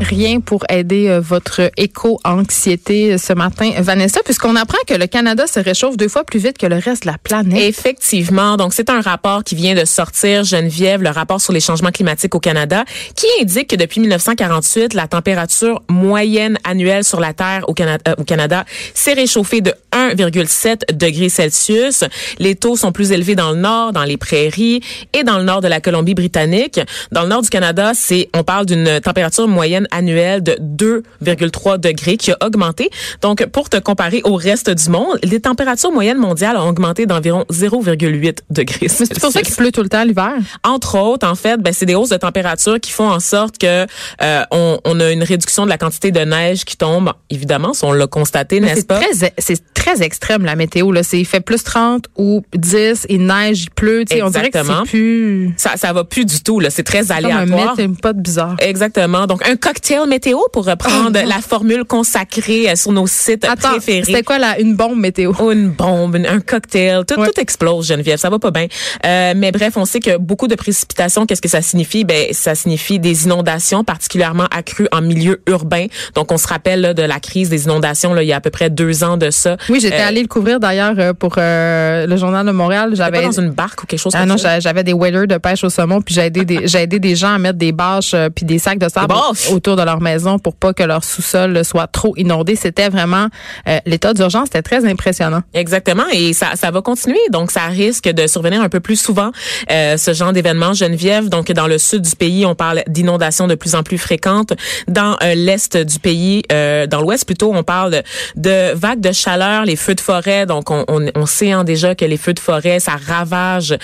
Rien pour aider euh, votre éco-anxiété euh, ce matin, Vanessa, puisqu'on apprend que le Canada se réchauffe deux fois plus vite que le reste de la planète. Effectivement. Donc, c'est un rapport qui vient de sortir, Geneviève, le rapport sur les changements climatiques au Canada, qui indique que depuis 1948, la température moyenne annuelle sur la Terre au euh, au Canada s'est réchauffée de 1,7 degrés Celsius. Les taux sont plus élevés dans le nord, dans les prairies et dans le nord de la Colombie-Britannique. Dans le nord du Canada, c'est, on parle d'une température moyenne annuelle de 2,3 degrés qui a augmenté. Donc, pour te comparer au reste du monde, les températures moyennes mondiales ont augmenté d'environ 0,8 degrés. C'est pour ça qu'il pleut tout le temps l'hiver. Entre autres, en fait, ben, c'est des hausses de température qui font en sorte que euh, on, on, a une réduction de la quantité de neige qui tombe. Évidemment, on l'a constaté, n'est-ce pas? C'est très extrême la météo. Là. Il fait plus 30 ou 10, il neige, il pleut. On dirait que c'est plus... Ça, ça va plus du tout. C'est très aléatoire. C'est pas de bizarre. Exactement. Donc, un cocktail météo pour reprendre oh, la formule consacrée euh, sur nos sites Attends, préférés. C'était quoi là, une bombe météo? Oh, Une bombe, un cocktail, tout, tout explose, Geneviève, ça va pas bien. Euh, mais bref, on sait que beaucoup de précipitations, qu'est-ce que ça signifie? Ben, ça signifie des inondations particulièrement accrues en milieu urbain. Donc, on se rappelle là, de la crise des inondations là, il y a à peu près deux ans de ça. Oui, j'étais euh, allée le couvrir d'ailleurs euh, pour euh, le journal de Montréal. J'avais dans une barque ou quelque chose ah, comme non, j'avais des waders de pêche au saumon, puis j'ai aidé des j'ai aidé des gens à mettre des bâches puis des sacs de sable autour de leur maison pour pas que leur sous-sol soit trop inondé. C'était vraiment euh, l'état d'urgence, c'était très impressionnant. Exactement, et ça, ça va continuer. Donc, ça risque de survenir un peu plus souvent euh, ce genre d'événement. Geneviève, donc dans le sud du pays, on parle d'inondations de plus en plus fréquentes. Dans euh, l'est du pays, euh, dans l'ouest plutôt, on parle de, vagues de chaleur, les feux de forêt. Donc, on, on, on sait hein, déjà que les feux de forêt, ça ravage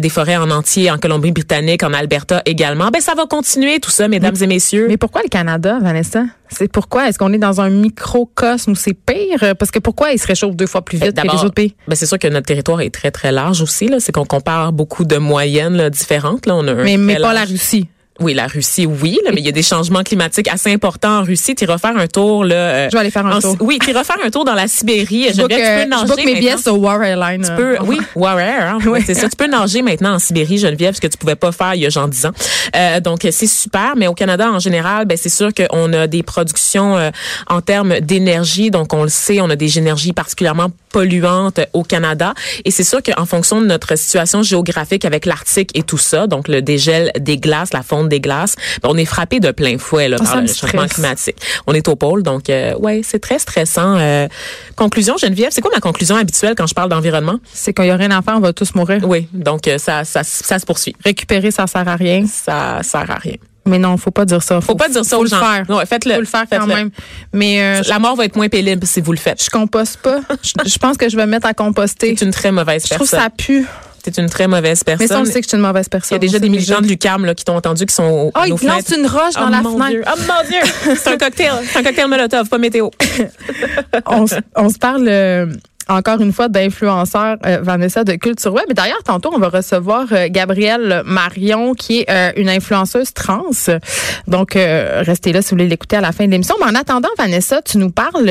des forêts en entier, en Colombie-Britannique, en Alberta également. Ben, ça va continuer tout ça, mesdames et messieurs. Mais pourquoi le Canada, Vanessa? C'est pourquoi? Est-ce qu'on est dans un microcosme où c'est pire? Parce que pourquoi il se réchauffe deux fois plus vite que les autres pays? Ben c'est sûr que notre territoire est très, très large aussi. C'est qu'on compare beaucoup de moyennes là, différentes. Là. On a mais mais pas la Russie. Oui, la Russie, oui, là, mais il y a des changements climatiques assez importants en Russie. Tu iras faire un tour là. Euh, je vais aller faire un tour. Oui, tu iras faire un tour dans la Sibérie. Je, book, tu peux euh, nager. Je mes billets sur War Airlines. Tu peux, oui, War Air. Hein, oui. C'est ça. Tu peux nager maintenant en Sibérie, Geneviève, ce que tu pouvais pas faire il y a genre 10 ans. Euh, donc c'est super. Mais au Canada en général, ben c'est sûr qu'on a des productions euh, en termes d'énergie. Donc on le sait, on a des énergies particulièrement polluantes au Canada. Et c'est sûr qu'en fonction de notre situation géographique avec l'Arctique et tout ça, donc le dégel des glaces, la fonte des glaces on est frappé de plein fouet là, par le changement climatique. On est au pôle, donc euh, ouais, c'est très stressant. Euh, conclusion, Geneviève, c'est quoi ma conclusion habituelle quand je parle d'environnement? C'est qu'il y a rien à faire, on va tous mourir. Oui, donc euh, ça, ça, ça se poursuit. Récupérer, ça sert à rien. Ça sert à rien. Mais non, faut pas dire ça. Faut, faut pas dire ça faut aux le gens. Faire. Non, faites-le. Faut le faire quand même. Mais euh, la mort va être moins pénible si vous le faites. Je composte pas. je, pense que je vais mettre à composter. C'est une très mauvaise personne. Je trouve ça pue. C'est une très mauvaise personne. Mais ça, on sait que c'est une mauvaise personne. Il y a déjà des militants de l'UQAM qui t'ont entendu qui sont au Oh, ils lancent une roche dans oh, la mon fenêtre. Dieu. Oh mon Dieu! c'est un cocktail. C'est un cocktail Molotov, pas météo. on, on se parle... Euh, encore une fois d'influenceur euh, Vanessa de Culture Web. Mais d'ailleurs, tantôt, on va recevoir euh, Gabrielle Marion, qui est euh, une influenceuse trans. Donc, euh, restez là si vous voulez l'écouter à la fin de l'émission. Mais en attendant, Vanessa, tu nous parles,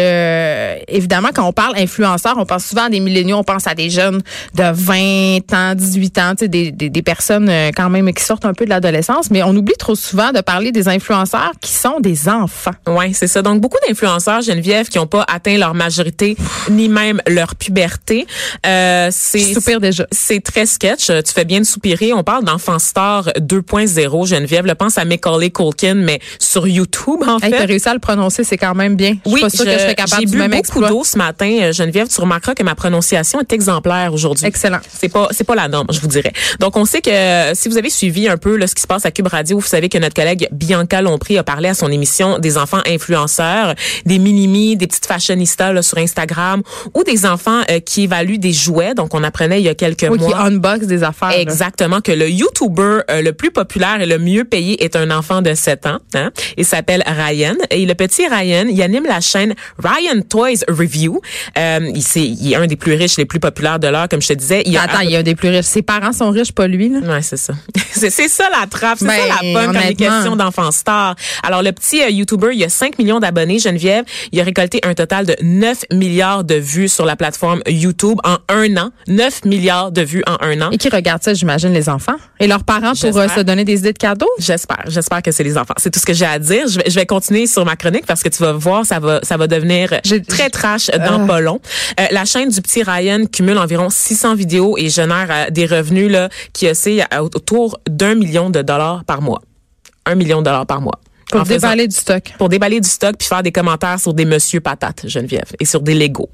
évidemment, quand on parle influenceur, on pense souvent à des milléniaux, on pense à des jeunes de 20 ans, 18 ans, des, des, des personnes quand même qui sortent un peu de l'adolescence. Mais on oublie trop souvent de parler des influenceurs qui sont des enfants. Oui, c'est ça. Donc, beaucoup d'influenceurs, Geneviève, qui n'ont pas atteint leur majorité, ni même leur puberté. Euh, c'est déjà. C'est très sketch. Tu fais bien de soupirer. On parle d'enfant star 2.0. Geneviève, le pense à Macaulay Culkin, mais sur YouTube en fait. T'as réussi à le prononcer, c'est quand même bien. oui, je suis pas que je serais capable J'ai bu même beaucoup d'eau ce matin, euh, Geneviève. Tu remarqueras que ma prononciation est exemplaire aujourd'hui. Excellent. C'est pas c'est pas la norme, je vous dirais. Donc on sait que euh, si vous avez suivi un peu là, ce qui se passe à Cube Radio, vous savez que notre collègue Bianca Lompré a parlé à son émission des enfants influenceurs, des minimis, des petites fashionistas là, sur Instagram ou des enfants enfants euh, qui évaluent des jouets. Donc, on apprenait il y a quelques Oui, qui mois. unbox des affaires. là. Exactement, que le YouTuber euh, le plus populaire et le mieux payé est un enfant de 7 ans. Hein? Il s'appelle Ryan. Et le petit Ryan, il anime la chaîne Ryan Toys Review. Euh, il, c'est- il est un des plus riches, les plus populaires de l'heure, comme je te disais. Il a Attends, il y a des plus riches. Ses parents sont riches, pas lui. Là? Ouais, c'est ça. c'est ça la trappe, c'est Ben, ça la bonne est question d'enfants stars. Alors le petit YouTuber, il a 5 millions d'abonnés, Geneviève, il a récolté un total de 9 milliards de vues sur la plateforme YouTube en un an. 9 milliards de vues en un an. Et qui regarde ça, j'imagine, les enfants? Et leurs parents pour euh, se donner des idées de cadeaux? J'espère, j'espère que c'est les enfants. C'est tout ce que j'ai à dire. Je vais, je vais continuer sur ma chronique parce que tu vas voir, ça va, ça va devenir très trash dans pas long. Euh, la chaîne du petit Ryan cumule environ 600 vidéos et génère euh, des revenus là qui oscillent autour d'un million de dollars par mois. Un million de dollars par mois. Pour faisant- déballer du stock. pour déballer du stock puis faire des commentaires sur des monsieur patates, Geneviève, et sur des Legos.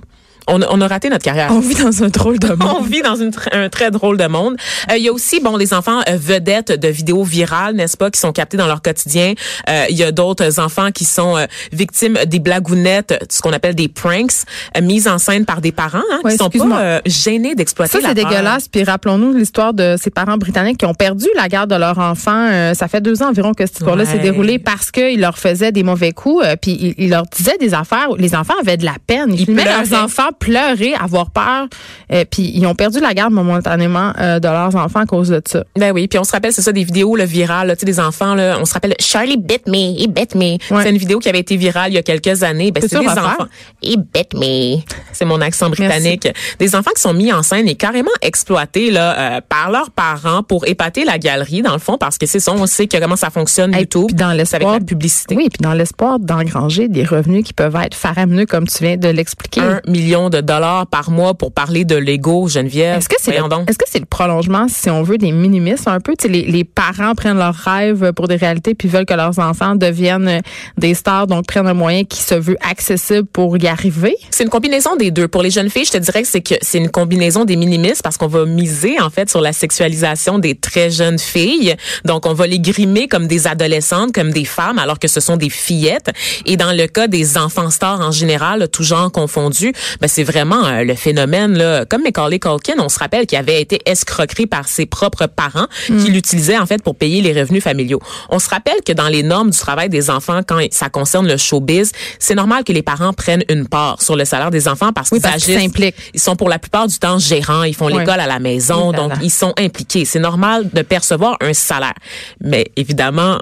On a, on a raté notre carrière. On vit dans un drôle de On monde. vit dans une un très drôle de monde. Euh, Il y a aussi bon les enfants euh, vedettes de vidéos virales, n'est-ce pas, qui sont captés dans leur quotidien. Euh, Il y a d'autres enfants qui sont victimes des blagounettes, ce qu'on appelle des pranks, mises en scène par des parents, hein, Ouais, qui sont pas gênés d'exploiter Ça, c'est dégueulasse. Puis rappelons-nous l'histoire de ces parents britanniques qui ont perdu la garde de leur enfant. Euh, ça fait deux ans environ que cette histoire-là s'est Ouais. déroulée parce qu'ils leur faisaient des mauvais coups. euh, puis ils, ils leur disaient des affaires. où Les enfants avaient de la peine. Ils, Ils filmaient leurs enfants pleurer, avoir peur. euh, puis ils ont perdu la garde momentanément euh, de leurs enfants à cause de ça. Ben oui, puis on se rappelle, c'est ça, des vidéos virales, là, tu sais, des enfants, là, on se rappelle, Charlie bit me, he bit me. Ouais. C'est une vidéo qui avait été virale il y a quelques années. Ben, c'est des enfants. He bit me. C'est mon accent britannique. Des enfants qui sont mis en scène et carrément exploités là euh, par leurs parents pour épater la galerie, dans le fond, parce que c'est ça, on sait que comment ça fonctionne Hey, YouTube. puis dans C'est avec l'espoir la publicité. Oui, puis dans l'espoir d'engranger des revenus qui peuvent être faramineux, comme tu viens de l'expliquer. Un million de dollars par mois pour parler de Lego, Geneviève. Est-ce que c'est le, est-ce que c'est le prolongement, si on veut, des minimismes un peu? Les, les parents prennent leurs rêves pour des réalités puis veulent que leurs enfants deviennent des stars, donc prennent un moyen qui se veut accessible pour y arriver? C'est une combinaison des deux. Pour les jeunes filles, je te dirais que c'est que c'est une combinaison des minimistes parce qu'on va miser en fait sur la sexualisation des très jeunes filles. Donc on va les grimer comme des adolescentes, comme des femmes alors que ce sont des fillettes. Et dans le cas des enfants stars en général, tout genre confondu, ben c'est vraiment euh, le phénomène là, comme Macaulay Culkin, on se rappelle qu'il avait été escroqué par ses propres parents qui l'utilisaient en fait pour payer les revenus familiaux. On se rappelle que dans les normes du travail des enfants quand ça concerne le showbiz, c'est normal que les parents prennent une part sur le salaire des enfants parce Oui, qu'ils parce qu'ils agissent s'impliquent. ils sont pour la plupart du temps gérants, ils font l'école à la maison, Oui, donc ils sont impliqués. C'est normal de percevoir un salaire. Mais évidemment,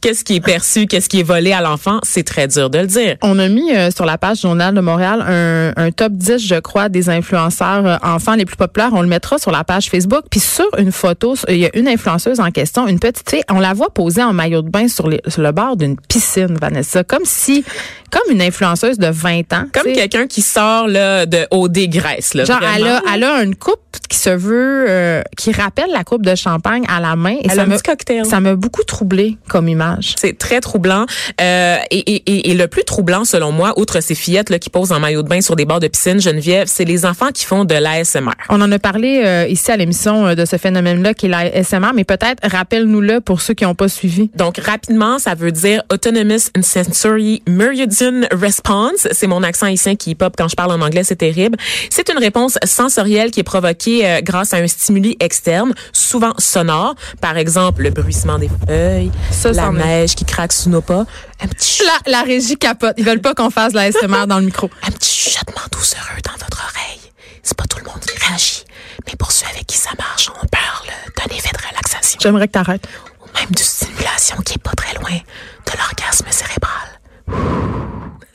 qu'est-ce qui est perçu, qu'est-ce qui est volé à l'enfant, c'est très dur de le dire. On a mis euh, sur la page Journal de Montréal un, un top 10, je crois, des influenceurs euh, enfants les plus populaires. On le mettra sur la page Facebook. Puis sur une photo, il y a une influenceuse en question, une petite fille. On la voit posée en maillot de bain sur, les- sur le bord d'une piscine, Vanessa. Comme si, comme une influenceuse de 20 ans. Comme quelqu'un qui sort là, de OD Grèce. Là, Genre, elle a, elle a une coupe qui se veut, euh, qui rappelle la coupe de champagne à la main. Et Elle ça a un petit cocktail. ça m'a beaucoup troublé comme image. C'est très troublant. Euh, et, et, et, le plus troublant, selon moi, outre ces fillettes là, qui posent en maillot de bain sur des bords de piscine, Geneviève, c'est les enfants qui font de l'ASMR. On en a parlé euh, ici à l'émission euh, de ce phénomène-là qui est la SMR, mais peut-être rappelle-nous-le pour ceux qui n'ont pas suivi. Donc, rapidement, ça veut dire Autonomous and Sensory Meridian Response. C'est mon accent ici qui pop quand je parle en anglais, c'est terrible. C'est une réponse sensorielle qui est provoquée euh, grâce à un stimuli externe, souvent sonore. Par exemple, le bruissement des feuilles, Ça, la neige qui craque sous nos pas, un petit, La, la régie capote. Ils veulent pas qu'on fasse de la SMR dans le micro. un petit chuchotement doucereux dans votre oreille. C'est pas tout le monde qui réagit, mais pour ceux avec qui ça marche, on parle d'un effet de relaxation J'aimerais que t'arrêtes. ou même d'une stimulation qui est pas très loin de l'orgasme cérébral.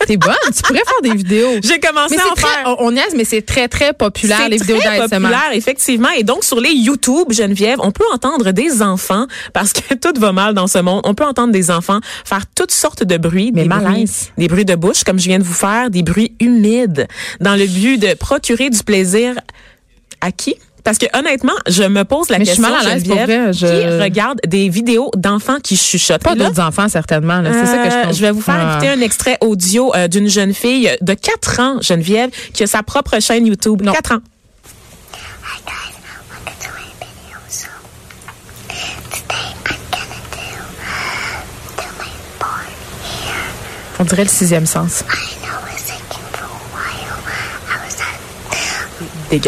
T'es bonne. tu pourrais faire des vidéos. J'ai commencé Mais à en c'est très, faire. on, on niaise, mais c'est très, très populaire, C'est les vidéos très d'ASMR. populaire, effectivement. Et donc, sur les YouTube, Geneviève, on peut entendre des enfants, parce que tout va mal dans ce monde, on peut entendre des enfants faire toutes sortes de bruits. Mais des malaise. bruits, des bruits de bouche, comme je viens de vous faire, des bruits humides, dans le but de procurer du plaisir à qui? Parce que honnêtement, je me pose la Mais je suis question, mal à l'aise, pour vrai, je- qui regarde des vidéos d'enfants qui chuchotent? Pas d'autres enfants, certainement. là. C'est ça que je euh, pense. je vais vous faire Ah. écouter un extrait audio euh, d'une jeune fille de 4 ans, Geneviève, qui a sa propre chaîne YouTube. Non. 4 ans. On dirait le sixième sens. I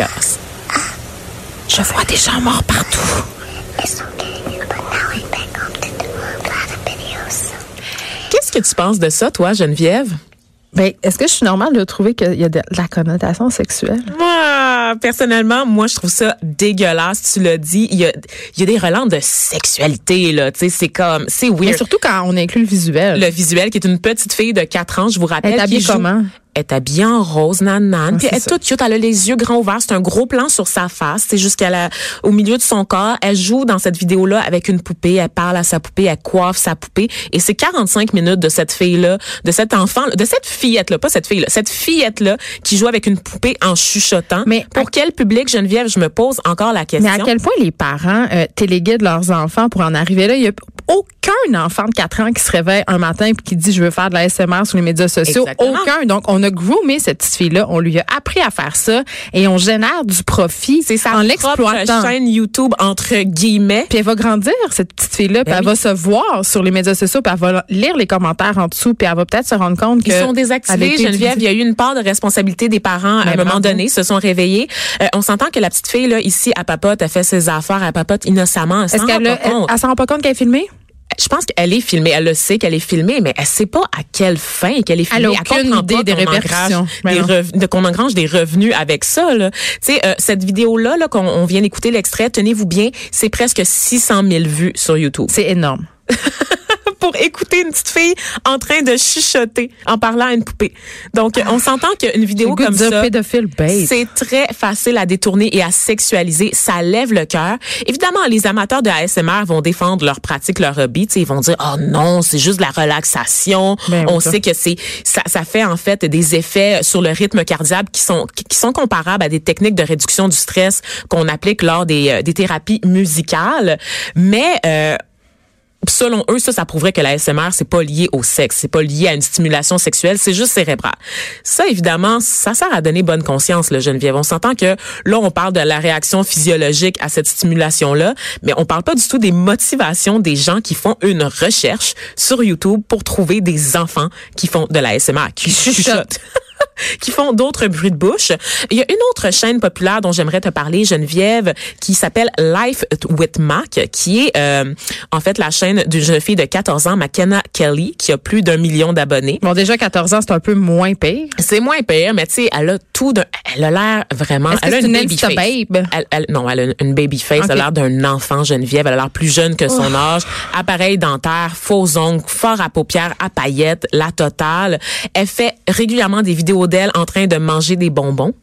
Je vois des gens morts partout. It's okay, but now I'm back home to do a lot of videos. Qu'est-ce que tu penses de ça, toi, Geneviève? Ben, est-ce que je suis normale de trouver qu'il y a de la connotation sexuelle? Moi, personnellement, moi, je trouve ça dégueulasse. Tu l'as dit. Il y a, il y a des relents de sexualité, là. Tu sais, c'est comme, c'est Mais weird. surtout quand on inclut le visuel. Le visuel, qui est une petite fille de 4 ans, je vous rappelle. Elle est habillée comment? Elle est habillée en rose, nanane. Ah, puis elle est toute cute. Elle a les yeux grands ouverts. C'est un gros plan sur sa face. C'est jusqu'à la, au milieu de son corps. Elle joue dans cette vidéo-là avec une poupée. Elle parle à sa poupée. Elle coiffe sa poupée. Et c'est 45 minutes de cette fille-là, de cet enfant, de cette fillette-là, pas cette fille-là, cette fillette-là qui joue avec une poupée en chuchotant. Mais pour quel public, Geneviève, je me pose encore la question. Mais à quel point les parents euh, téléguident leurs enfants pour en arriver là? Il y a aucun enfant de 4 ans qui se réveille un matin et qui dit je veux faire de la SMR sur les médias sociaux. Exactement. Aucun. Donc, on a groomé cette petite fille-là. On lui a appris à faire ça et on génère du profit c'est sa en l'exploitant. chaîne YouTube, entre guillemets. Puis elle va grandir, cette petite fille-là, puis Ben elle oui. va se voir sur les médias sociaux, puis elle va lire les commentaires en dessous, puis elle va peut-être se rendre compte que... Ils sont a désactivés, Geneviève. Il y a eu une part de responsabilité des parents à un moment donné, se sont réveillés. Euh, on s'entend que la petite fille, là, ici, à papote, elle fait ses affaires, elle papote innocemment. Est-ce qu'elle a- elle s'en rend pas compte qu'elle est filmée? Je pense qu'elle est filmée. Elle le sait qu'elle est filmée, mais elle sait pas à quelle fin qu'elle est Elle filmée. a aucune comprend idée des répercussions. Ben qu'on engrange des revenus avec ça. Là. Tu sais, euh, cette vidéo-là, là, qu'on on vient d'écouter l'extrait, tenez-vous bien, c'est presque 600 000 vues sur YouTube. C'est énorme. pour écouter une petite fille en train de chuchoter en parlant à une poupée. Donc, on s'entend qu'une vidéo comme ça, c'est très facile à détourner et à sexualiser. Ça lève le cœur. Évidemment, les amateurs de ASMR vont défendre leur pratique, leur hobby. Ils vont dire, oh non, c'est juste de la relaxation. Ben On ça. sait que c'est ça, ça fait en fait des effets sur le rythme cardiaque qui sont qui sont comparables à des techniques de réduction du stress qu'on applique lors des, euh, des thérapies musicales. Mais euh, selon eux, ça, ça prouverait que la SMR, c'est pas lié au sexe, c'est pas lié à une stimulation sexuelle, c'est juste cérébral. Ça, évidemment, ça sert à donner bonne conscience, le Geneviève. On s'entend que là, on parle de la réaction physiologique à cette stimulation-là, mais on parle pas du tout des motivations des gens qui font une recherche sur YouTube pour trouver des enfants qui font de la SMR, qui chuchotent. qui font d'autres bruits de bouche. Il y a une autre chaîne populaire dont j'aimerais te parler, Geneviève, qui s'appelle Life with Mac, qui est euh, en fait la chaîne d'une jeune fille de 14 ans, McKenna Kelly, qui a plus d'un million d'abonnés. Bon, déjà, 14 ans, c'est un peu moins pire. C'est moins pire, mais tu sais, elle a tout d'un, elle a l'air vraiment, elle a une une baby face. babe? Elle, elle- non, elle a une baby face. Elle a l'air d'un enfant Geneviève. Elle a l'air plus jeune que son âge. Appareil dentaire, faux ongles, fort à paupières, à paillettes, la totale. Elle fait régulièrement des vidéos d'elle en train de manger des bonbons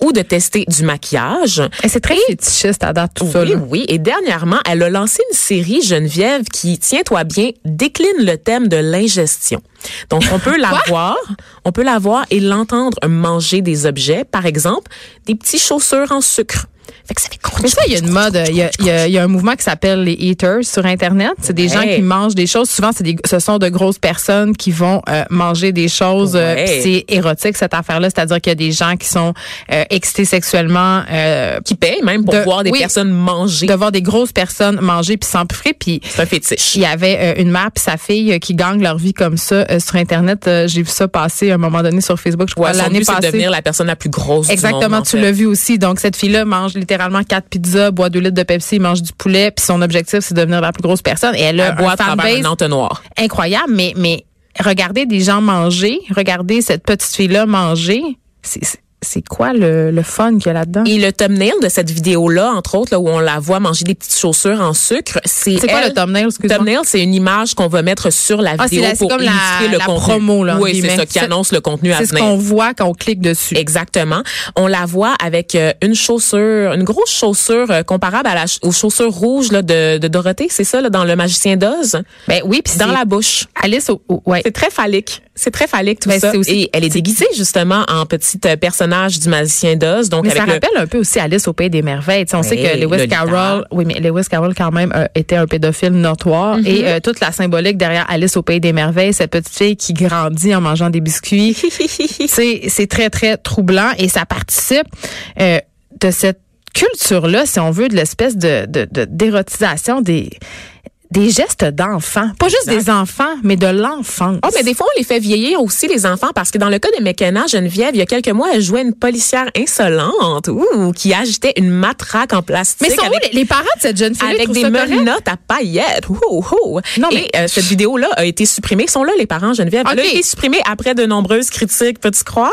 ou de tester du maquillage. Et c'est très fétichiste à date, tout ça. Oui, oui. Et dernièrement, elle a lancé une série Geneviève qui, tiens-toi bien, décline le thème de l'ingestion. Donc, on peut la voir, on peut la voir et l'entendre manger des objets, par exemple, des petits chaussures en sucre. Fait que ça fait Mais ça, il y a une mode, il y a, il y a- il y a un mouvement qui s'appelle les eaters sur Internet. C'est des Ouais. gens qui mangent des choses. Souvent, c'est des, ce sont de grosses personnes qui vont euh, manger des choses. euh, Ouais. c'est érotique, cette affaire-là. C'est-à-dire qu'il y a des gens qui sont euh, excités sexuellement. euh, qui payent même pour de- voir des oui. personnes manger. de voir des grosses personnes manger puis s'empiffrer. Puis C'est un fétiche. il y avait euh, une mère puis sa fille qui gagnent leur vie comme ça euh, sur Internet. J'ai vu ça passer à un moment donné sur Facebook, je crois, Ouais, l'année passée. devenir la personne la plus grosse du Exactement, monde, en tu l'as vu aussi. Donc, cette fille-là mange littéralement quatre pizzas, boit deux litres de Pepsi, mange du poulet, puis son objectif, c'est de devenir la plus grosse personne. Et elle a un fanbase un entonnoir. incroyable, mais, mais regardez des gens manger, regardez cette petite fille-là manger, c'est- c'est quoi le, le fun qu'il y a là-dedans? Et le thumbnail de cette vidéo-là, entre autres, là, où on la voit manger des petites chaussures en sucre, c'est C'est quoi elle- le thumbnail, excuse-moi? Thumbnail, c'est une image qu'on va mettre sur la Ah, vidéo pour comme la- illustrer le la contenu. promo, là, oui, c'est ça qui annonce le contenu à C'est ce venir. qu'on voit quand on clique dessus. Exactement. On la voit avec euh, une chaussure, une grosse chaussure euh, comparable à la ch- aux chaussures rouges là, de, de Dorothée, c'est ça, là, dans Le Magicien d'Oz, Ben oui, puis dans la bouche. Alice, au, au- ouais. C'est très phallique. C'est très phallique tout Ben, ça. aussi- Et elle est déguisée justement en petite euh, personnage du Magicien d'Oz, donc Mais ça le- rappelle un peu aussi Alice au Pays des Merveilles. On sait que Lewis Lolita. Carroll, oui, mais Lewis Carroll quand même euh, était un pédophile notoire Mm-hmm. et euh, toute la symbolique derrière Alice au Pays des Merveilles, cette petite fille qui grandit en mangeant des biscuits, c'est c'est très très troublant et ça participe euh, de cette culture là, si on veut, de l'espèce de de- de- d'érotisation des des gestes d'enfants. Pas juste des enfants, mais de l'enfance. Oh, mais des fois, on les fait vieillir aussi, les enfants, parce que dans le cas de McKenna, Geneviève, il y a quelques mois, elle jouait une policière insolente, ouh, qui agitait une matraque en plastique. mais sont avec, où les, les parents de cette jeune fille avec des menottes à paillettes. Ouh, ouh. Non, mais- Et euh, cette vidéo-là a été supprimée. Ils sont là, les parents, Geneviève. Elle a été supprimée après de nombreuses critiques, peux-tu croire?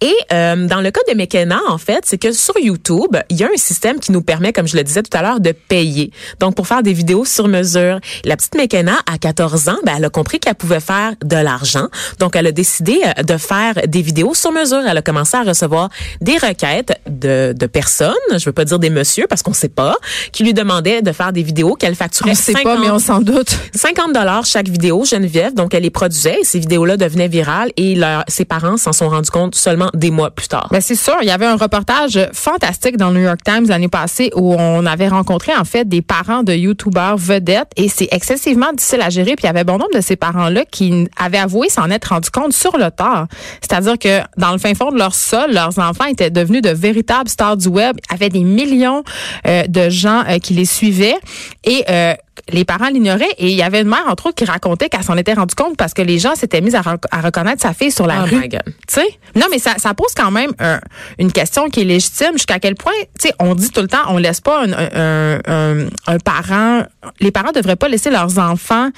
Et euh, dans le cas de McKenna, en fait, c'est que sur YouTube, il y a un système qui nous permet, comme je le disais tout à l'heure, de payer. Donc, pour faire des vidéos sur mesure. La petite McKenna, à 14 ans, ben, elle a compris qu'elle pouvait faire de l'argent. Donc, elle a décidé euh, de faire des vidéos sur mesure. Elle a commencé à recevoir des requêtes de, de personnes, je veux pas dire des messieurs parce qu'on sait pas, qui lui demandaient de faire des vidéos qu'elle facturait On sait pas, 50 mais on s'en doute. 50 dollars chaque vidéo, Geneviève. Donc, elle les produisait et ces vidéos-là devenaient virales et leur- ses parents s'en sont rendus compte seulement des mois plus tard. Ben c'est sûr, il y avait un reportage fantastique dans le New York Times l'année passée où on avait rencontré en fait des parents de youtubeurs vedettes et c'est excessivement difficile à gérer. Puis il y avait bon nombre de ces parents-là qui avaient avoué s'en être rendu compte sur le tard. C'est-à-dire que dans le fin fond de leur sol, leurs enfants étaient devenus de véritables stars du web, avaient des millions euh, de gens euh, qui les suivaient et euh, les parents l'ignoraient et il y avait une mère entre autres qui racontait qu'elle s'en était rendue compte parce que les gens s'étaient mis à, rec- à reconnaître sa fille sur la Oh rue. Tu sais, non, mais ça, ça pose quand même un- une question qui est légitime. Jusqu'à quel point, tu sais, on dit tout le temps, on laisse pas un, un, un- un parent, les parents devraient pas laisser leurs enfants,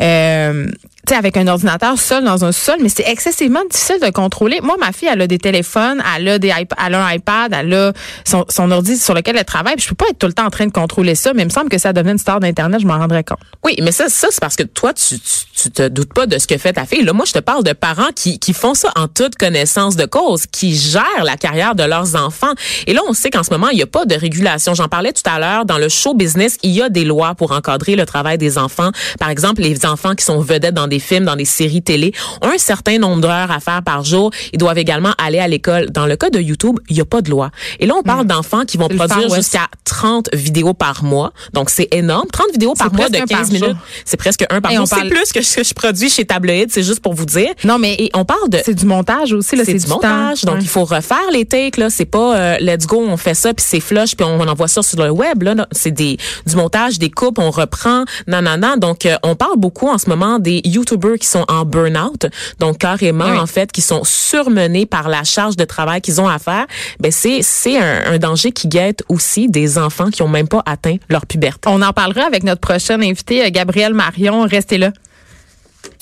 euh, sais, avec un ordinateur seul dans un sol, mais c'est excessivement difficile de contrôler. Moi, ma fille, elle a des téléphones, elle a des elle a un iPad, elle a son, son ordi sur lequel elle travaille. Puis je peux pas être tout le temps en train de contrôler ça, mais il me semble que ça devenait une star d'internet, je m'en rendrais compte. Oui, mais ça, ça c'est parce que toi, tu, tu, tu te doutes pas de ce que fait ta fille. Là, moi, je te parle de parents qui, qui font ça en toute connaissance de cause, qui gèrent la carrière de leurs enfants. Et là, on sait qu'en ce moment, il n'y a pas de régulation. J'en parlais tout à l'heure. Dans le show business, il y a des lois pour encadrer le travail des enfants. Par exemple, les enfants qui sont vedettes dans des films, dans des séries télé, ont un certain nombre d'heures à faire par jour. Ils doivent également aller à l'école. Dans le cas de YouTube, il n'y a pas de loi. Et là, on parle d'enfants qui vont produire jusqu'à 30 vidéos par mois. Donc, c'est énorme. 30 vidéos par mois de presque un 15 par minutes. C'est presque un par Et jour. on C'est parle- plus que ce que je produis chez Tabloïd, c'est juste pour vous dire. Non, mais Et on parle de c'est du montage aussi, là, c'est du du montage, temps. donc Ouais. il faut refaire les takes là. C'est pas euh, let's go, on fait ça puis c'est flush puis on, envoie ça sur le web là. là. C'est des du montage, des coupes, on reprend, nanana. Donc euh, on parle beaucoup en ce moment des YouTubers qui sont en burn-out, donc carrément Oui. en fait qui sont surmenés par la charge de travail qu'ils ont à faire. Ben c'est c'est un, un danger qui guette aussi des enfants qui ont même pas atteint leur puberté. On en parlera avec notre prochaine invitée, euh, Gabrielle Marion. Restez là.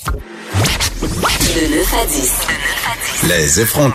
De 9 à 10. Les effrontés.